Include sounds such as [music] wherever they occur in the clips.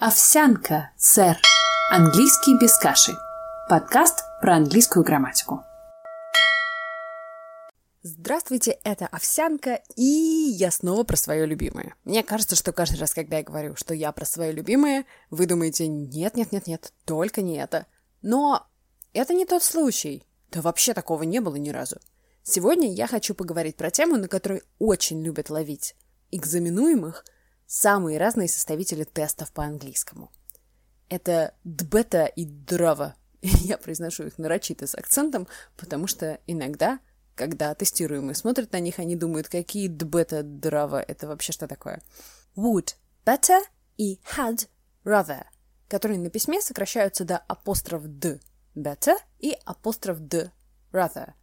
Овсянка, сэр. Английский без каши. Подкаст про английскую грамматику. Здравствуйте, это Овсянка, и я снова про свое любимое. Мне кажется, что каждый раз, когда я говорю, что я про свое любимое, вы думаете, нет-нет-нет-нет, только не это. Но это не тот случай. Да вообще такого не было ни разу. Сегодня я хочу поговорить про тему, на которой очень любят ловить экзаменуемых – самые разные составители тестов по английскому. Это дбета и драва. [laughs] Я произношу их нарочито с акцентом, потому что иногда, когда тестируемые смотрят на них, они думают, какие дбета, драва, это вообще что такое. Would, better и had, rather, которые на письме сокращаются до апостроф д, better и апостроф д, rather.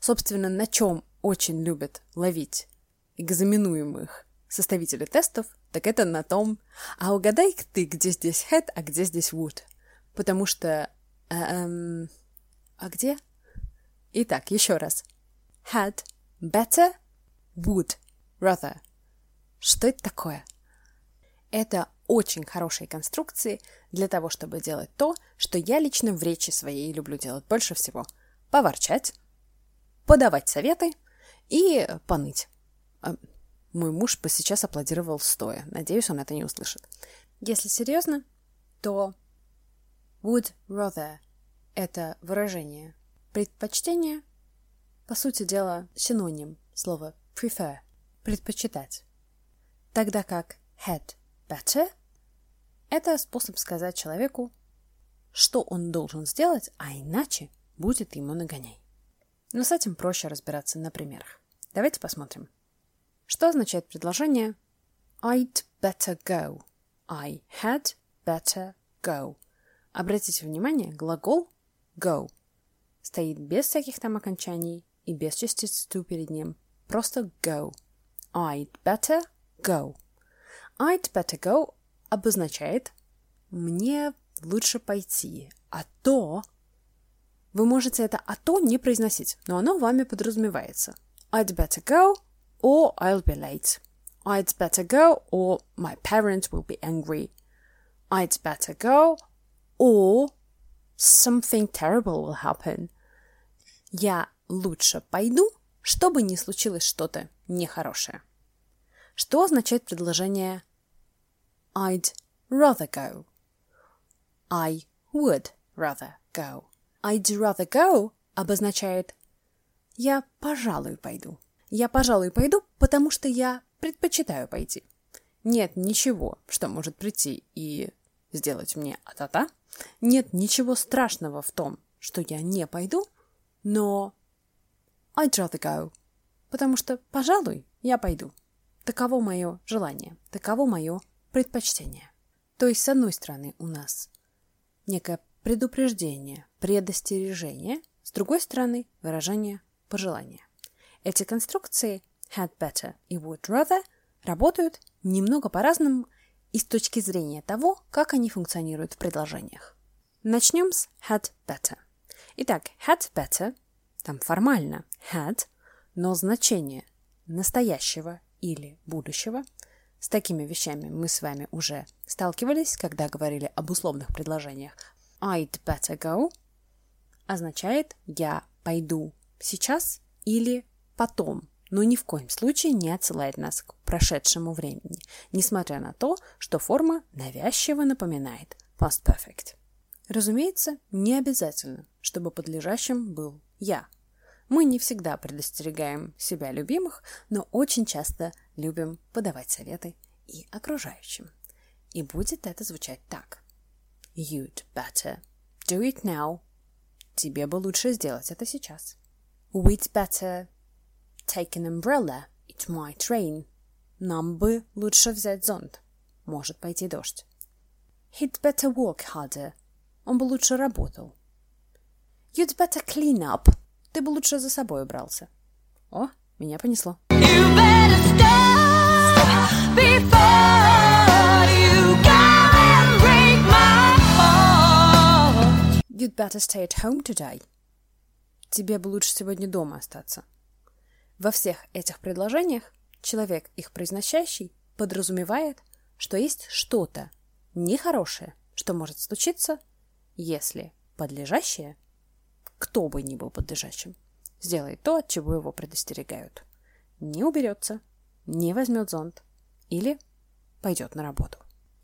Собственно, на чем очень любят ловить экзаменуемых составители тестов, так это на том, а угадай ты, где здесь had, а где здесь would. Потому что... Эм, а где? Итак, еще раз. Had, better, would, rather. Что это такое? Это очень хорошие конструкции для того, чтобы делать то, что я лично в речи своей люблю делать больше всего. Поворчать, подавать советы и поныть. Мой муж бы сейчас аплодировал стоя. Надеюсь, он это не услышит. Если серьезно, то would rather — это выражение предпочтения, по сути дела, синоним слова prefer — предпочитать. Тогда как had better — это способ сказать человеку, что он должен сделать, а иначе будет ему нагоняй. Но с этим проще разбираться на примерах. Давайте посмотрим. Что означает предложение I'd better go? I had better go. Обратите внимание, глагол go стоит без всяких там окончаний и без частиц to перед ним. Просто go. I'd better go. I'd better go обозначает «мне лучше пойти», а то... Вы можете это «а то» не произносить, но оно вами подразумевается. I'd better go – or I'll be late. I'd better go, or my parents will be angry. I'd better go, or something terrible will happen. Я лучше пойду, чтобы не случилось что-то нехорошее. Что означает предложение I'd rather go? I would rather go. I'd rather go обозначает я, пожалуй, пойду. Я, пожалуй, пойду, потому что я предпочитаю пойти. Нет ничего, что может прийти и сделать мне а-та-та. Нет ничего страшного в том, что я не пойду, но I'd rather go, потому что, пожалуй, я пойду. Таково мое желание, таково мое предпочтение. То есть, с одной стороны, у нас некое предупреждение, предостережение, с другой стороны, выражение пожелания. Эти конструкции had better и would rather работают немного по-разному и с точки зрения того, как они функционируют в предложениях. Начнем с had better. Итак, had better, там формально had, но значение настоящего или будущего с такими вещами мы с вами уже сталкивались, когда говорили об условных предложениях. I'd better go означает «я пойду сейчас» или потом, но ни в коем случае не отсылает нас к прошедшему времени, несмотря на то, что форма навязчиво напоминает past perfect. Разумеется, не обязательно, чтобы подлежащим был «я». Мы не всегда предостерегаем себя любимых, но очень часто любим подавать советы и окружающим. И будет это звучать так. You'd better do it now. Тебе бы лучше сделать это сейчас. We'd better take an umbrella, it might rain. Нам бы лучше взять зонт. Может пойти дождь. He'd better work harder. Он бы лучше работал. You'd better clean up. Ты бы лучше за собой убрался. О, меня понесло. You better stop before you can break my heart. You'd better stay at home today. Тебе бы лучше сегодня дома остаться. Во всех этих предложениях человек, их произносящий, подразумевает, что есть что-то Нехорошее, что может случиться, если подлежащее, кто бы ни был подлежащим, сделает то, от чего его предостерегают. Не уберется, не возьмет зонт или пойдет на работу.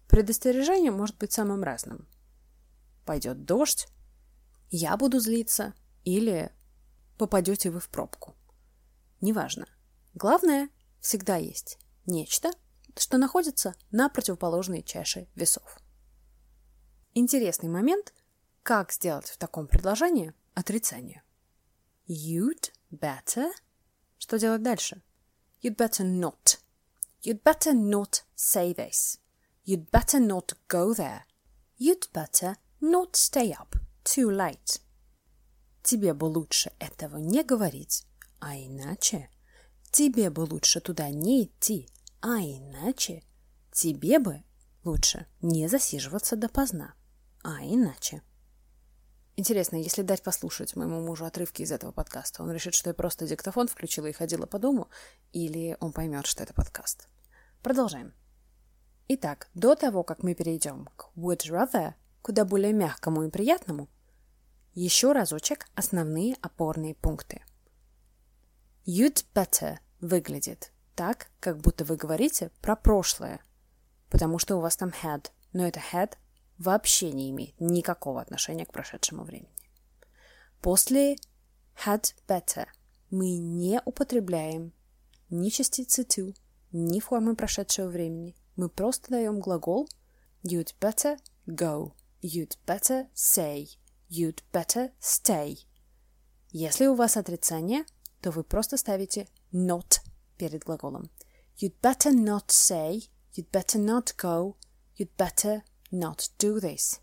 Предостережение может быть самым разным. Пойдет дождь, я буду злиться, или попадете вы в пробку. Неважно. Главное, всегда есть нечто, что находится на противоположной чаше весов. Интересный момент, как сделать в таком предложении отрицание. You'd better. Что делать дальше? You'd better not. You'd better not say this. You'd better not go there. You'd better not stay up too late. Тебе бы лучше этого не говорить, а иначе тебе бы лучше туда не идти, а иначе тебе бы лучше не засиживаться допоздна, а иначе. Интересно, если дать послушать моему мужу отрывки из этого подкаста, он решит, что я просто диктофон включила и ходила по дому, или он поймет, что это подкаст. Продолжаем. Итак, до того, как мы перейдем к would rather, куда более мягкому и приятному, еще разочек основные опорные пункты. You'd better выглядит так, как будто вы говорите про прошлое, потому что у вас там had, но это had вообще не имеет никакого отношения к прошедшему времени. После had better мы не употребляем ни частицы to, ни формы прошедшего времени. Мы просто даем глагол you'd better go, you'd better say, you'd better stay. Если у вас отрицание, то вы просто ставите not перед глаголом. You'd better not say, you'd better not go, you'd better not do this.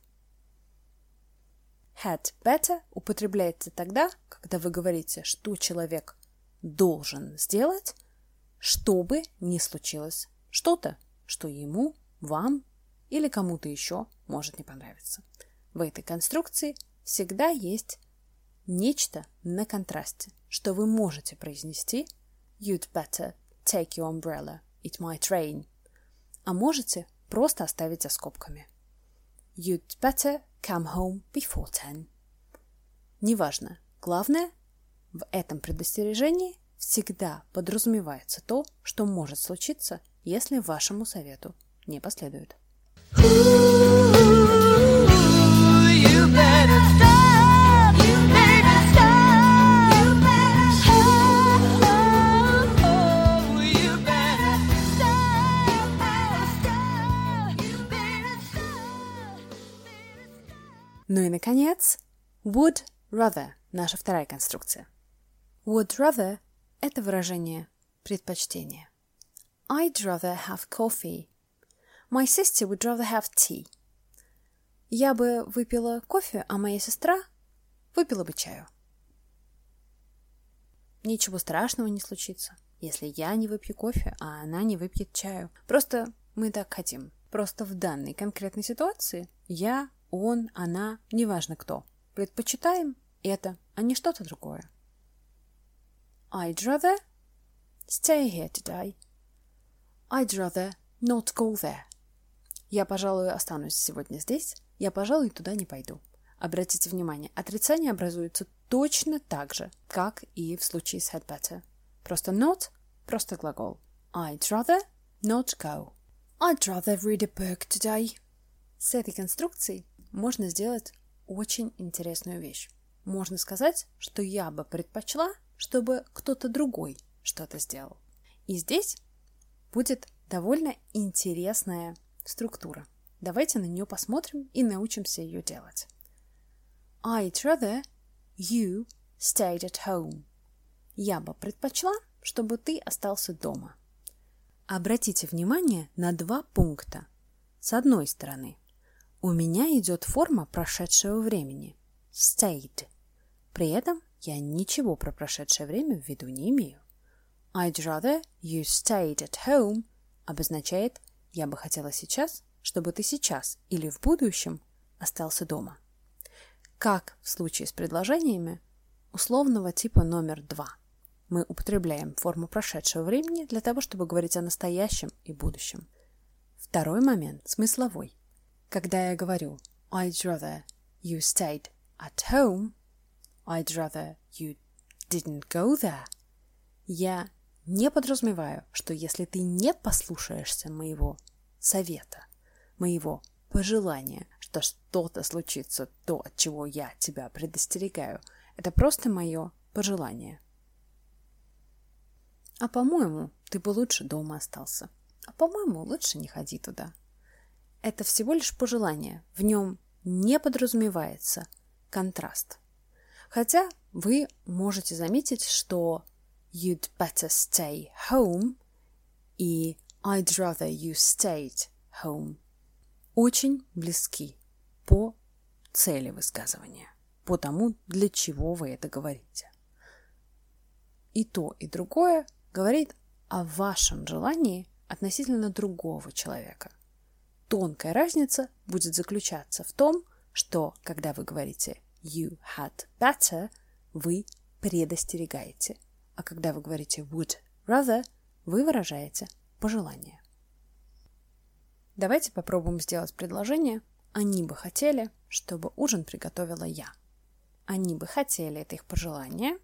Had better употребляется тогда, когда вы говорите, что человек должен сделать, чтобы не случилось что-то, что ему, вам или кому-то еще может не понравиться. В этой конструкции всегда есть нечто на контрасте, что вы можете произнести You'd better take your umbrella, it might rain. А можете просто оставить за скобками. You'd better come home before ten. Неважно. Главное, в этом предостережении всегда подразумевается то, что может случиться, если вашему совету не последует. Ну и, наконец, would rather – наша вторая конструкция. Would rather – это выражение предпочтения. I'd rather have coffee. My sister would rather have tea. Я бы выпила кофе, а моя сестра выпила бы чаю. Ничего страшного не случится, если я не выпью кофе, а она не выпьет чаю. Просто мы так хотим. Просто в данной конкретной ситуации я он, она, неважно кто. Предпочитаем это, а не что-то другое. I'd rather stay here today. I'd rather not go there. Я, пожалуй, останусь сегодня здесь. Я, пожалуй, туда не пойду. Обратите внимание, отрицание образуется точно так же, как и в случае с had better. Просто not, просто глагол. I'd rather not go. I'd rather read a book today. С этой конструкцией можно сделать очень интересную вещь. Можно сказать, что я бы предпочла, чтобы кто-то другой что-то сделал. И здесь будет довольно интересная структура. Давайте на нее посмотрим и научимся ее делать. I'd rather you stayed at home. Я бы предпочла, чтобы ты остался дома. Обратите внимание на два пункта. С одной стороны, у меня идет форма прошедшего времени. Stayed. При этом я ничего про прошедшее время в виду не имею. I'd rather you stayed at home обозначает «я бы хотела сейчас, чтобы ты сейчас или в будущем остался дома». Как в случае с предложениями условного типа номер два. Мы употребляем форму прошедшего времени для того, чтобы говорить о настоящем и будущем. Второй момент – смысловой. Когда я говорю I'd rather you stayed at home, I'd rather you didn't go there, я не подразумеваю, что если ты не послушаешься моего совета, моего пожелания, что что-то случится, то, от чего я тебя предостерегаю, это просто мое пожелание. А по-моему, ты бы лучше дома остался. А по-моему, лучше не ходи туда. Это всего лишь пожелание. В нем не подразумевается контраст. Хотя вы можете заметить, что you'd better stay home и I'd rather you stayed home очень близки по цели высказывания, по тому, для чего вы это говорите. И то, и другое говорит о вашем желании относительно другого человека. Тонкая разница будет заключаться в том, что когда вы говорите you had better, вы предостерегаете, а когда вы говорите would rather, вы выражаете пожелание. Давайте попробуем сделать предложение. Они бы хотели, чтобы ужин приготовила я. Они бы хотели, это их пожелание,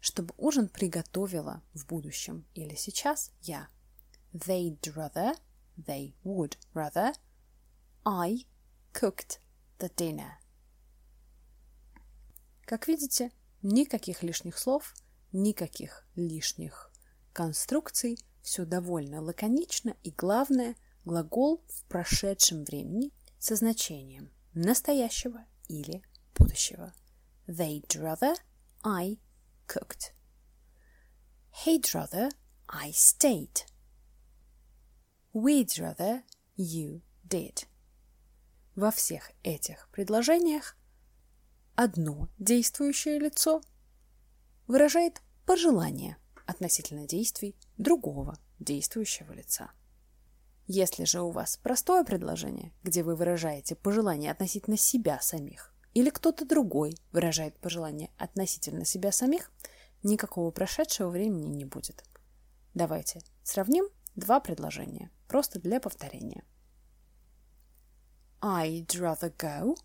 чтобы ужин приготовила в будущем или сейчас я. They'd rather, they would rather, I cooked the dinner. Как видите, никаких лишних слов, никаких лишних конструкций, все довольно лаконично и главное, глагол в прошедшем времени со значением настоящего или будущего. They'd rather I cooked. He'd rather I stayed. We'd rather you did. Во всех этих предложениях одно действующее лицо выражает пожелание относительно действий другого действующего лица. Если же у вас простое предложение, где вы выражаете пожелание относительно себя самих, или кто-то другой выражает пожелание относительно себя самих, никакого прошедшего времени не будет. Давайте сравним два предложения, просто для повторения. I'd rather go.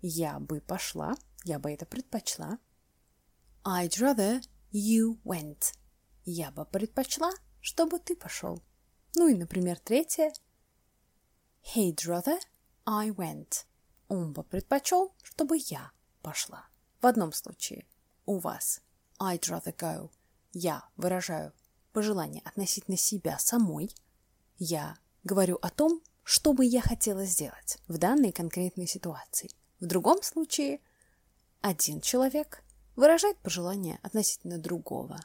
Я бы пошла, я бы это предпочла. I'd rather you went. Я бы предпочла, чтобы ты пошел. Ну и, например, третье. He'd rather I went. Он бы предпочел, чтобы я пошла. В одном случае у вас I'd rather go. Я выражаю пожелание относительно себя самой. Я говорю о том, что бы я хотела сделать в данной конкретной ситуации. В другом случае один человек выражает пожелание относительно другого.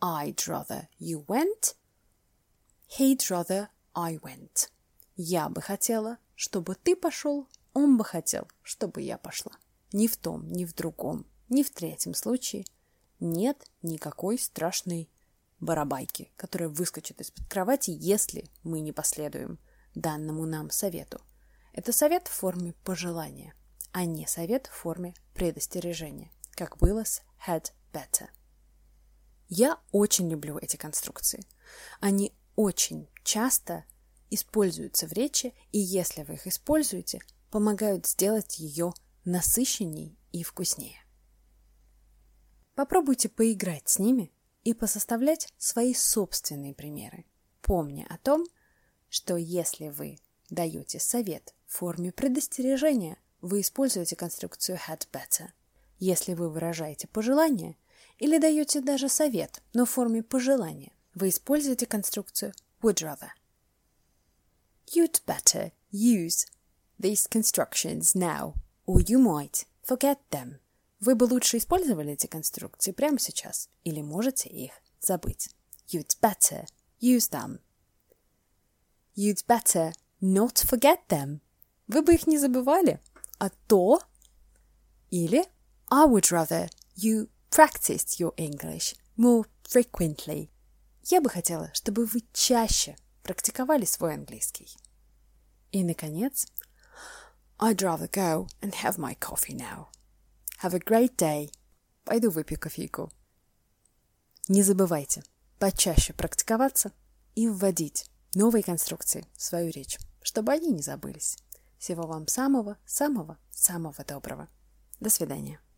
I'd rather you went. He'd rather I went. Я бы хотела, чтобы ты пошел. Он бы хотел, чтобы я пошла. Ни в том, ни в другом, ни в третьем случае нет никакой страшной барабайки, которая выскочит из-под кровати, если мы не последуем данному нам совету. Это совет в форме пожелания, а не совет в форме предостережения, как было с had better. Я очень люблю эти конструкции. Они очень часто используются в речи, и если вы их используете, помогают сделать ее насыщенней и вкуснее. Попробуйте поиграть с ними и посоставлять свои собственные примеры, помня о том, что если вы даете совет в форме предостережения, вы используете конструкцию had better. Если вы выражаете пожелание или даете даже совет, но в форме пожелания, вы используете конструкцию would rather. You'd better use these constructions now, or you might forget them. Вы бы лучше использовали эти конструкции прямо сейчас, или можете их забыть. You'd better use them You'd better not forget them. Вы бы их не забывали. А то... Или I would rather you practiced your English more frequently. Я бы хотела, чтобы вы чаще практиковали свой английский. И, наконец, I'd rather go and have my coffee now. Have a great day. Пойду выпью кофейку. Не забывайте почаще практиковаться и вводить новые конструкции в свою речь, чтобы они не забылись. Всего вам самого, самого, самого доброго. До свидания.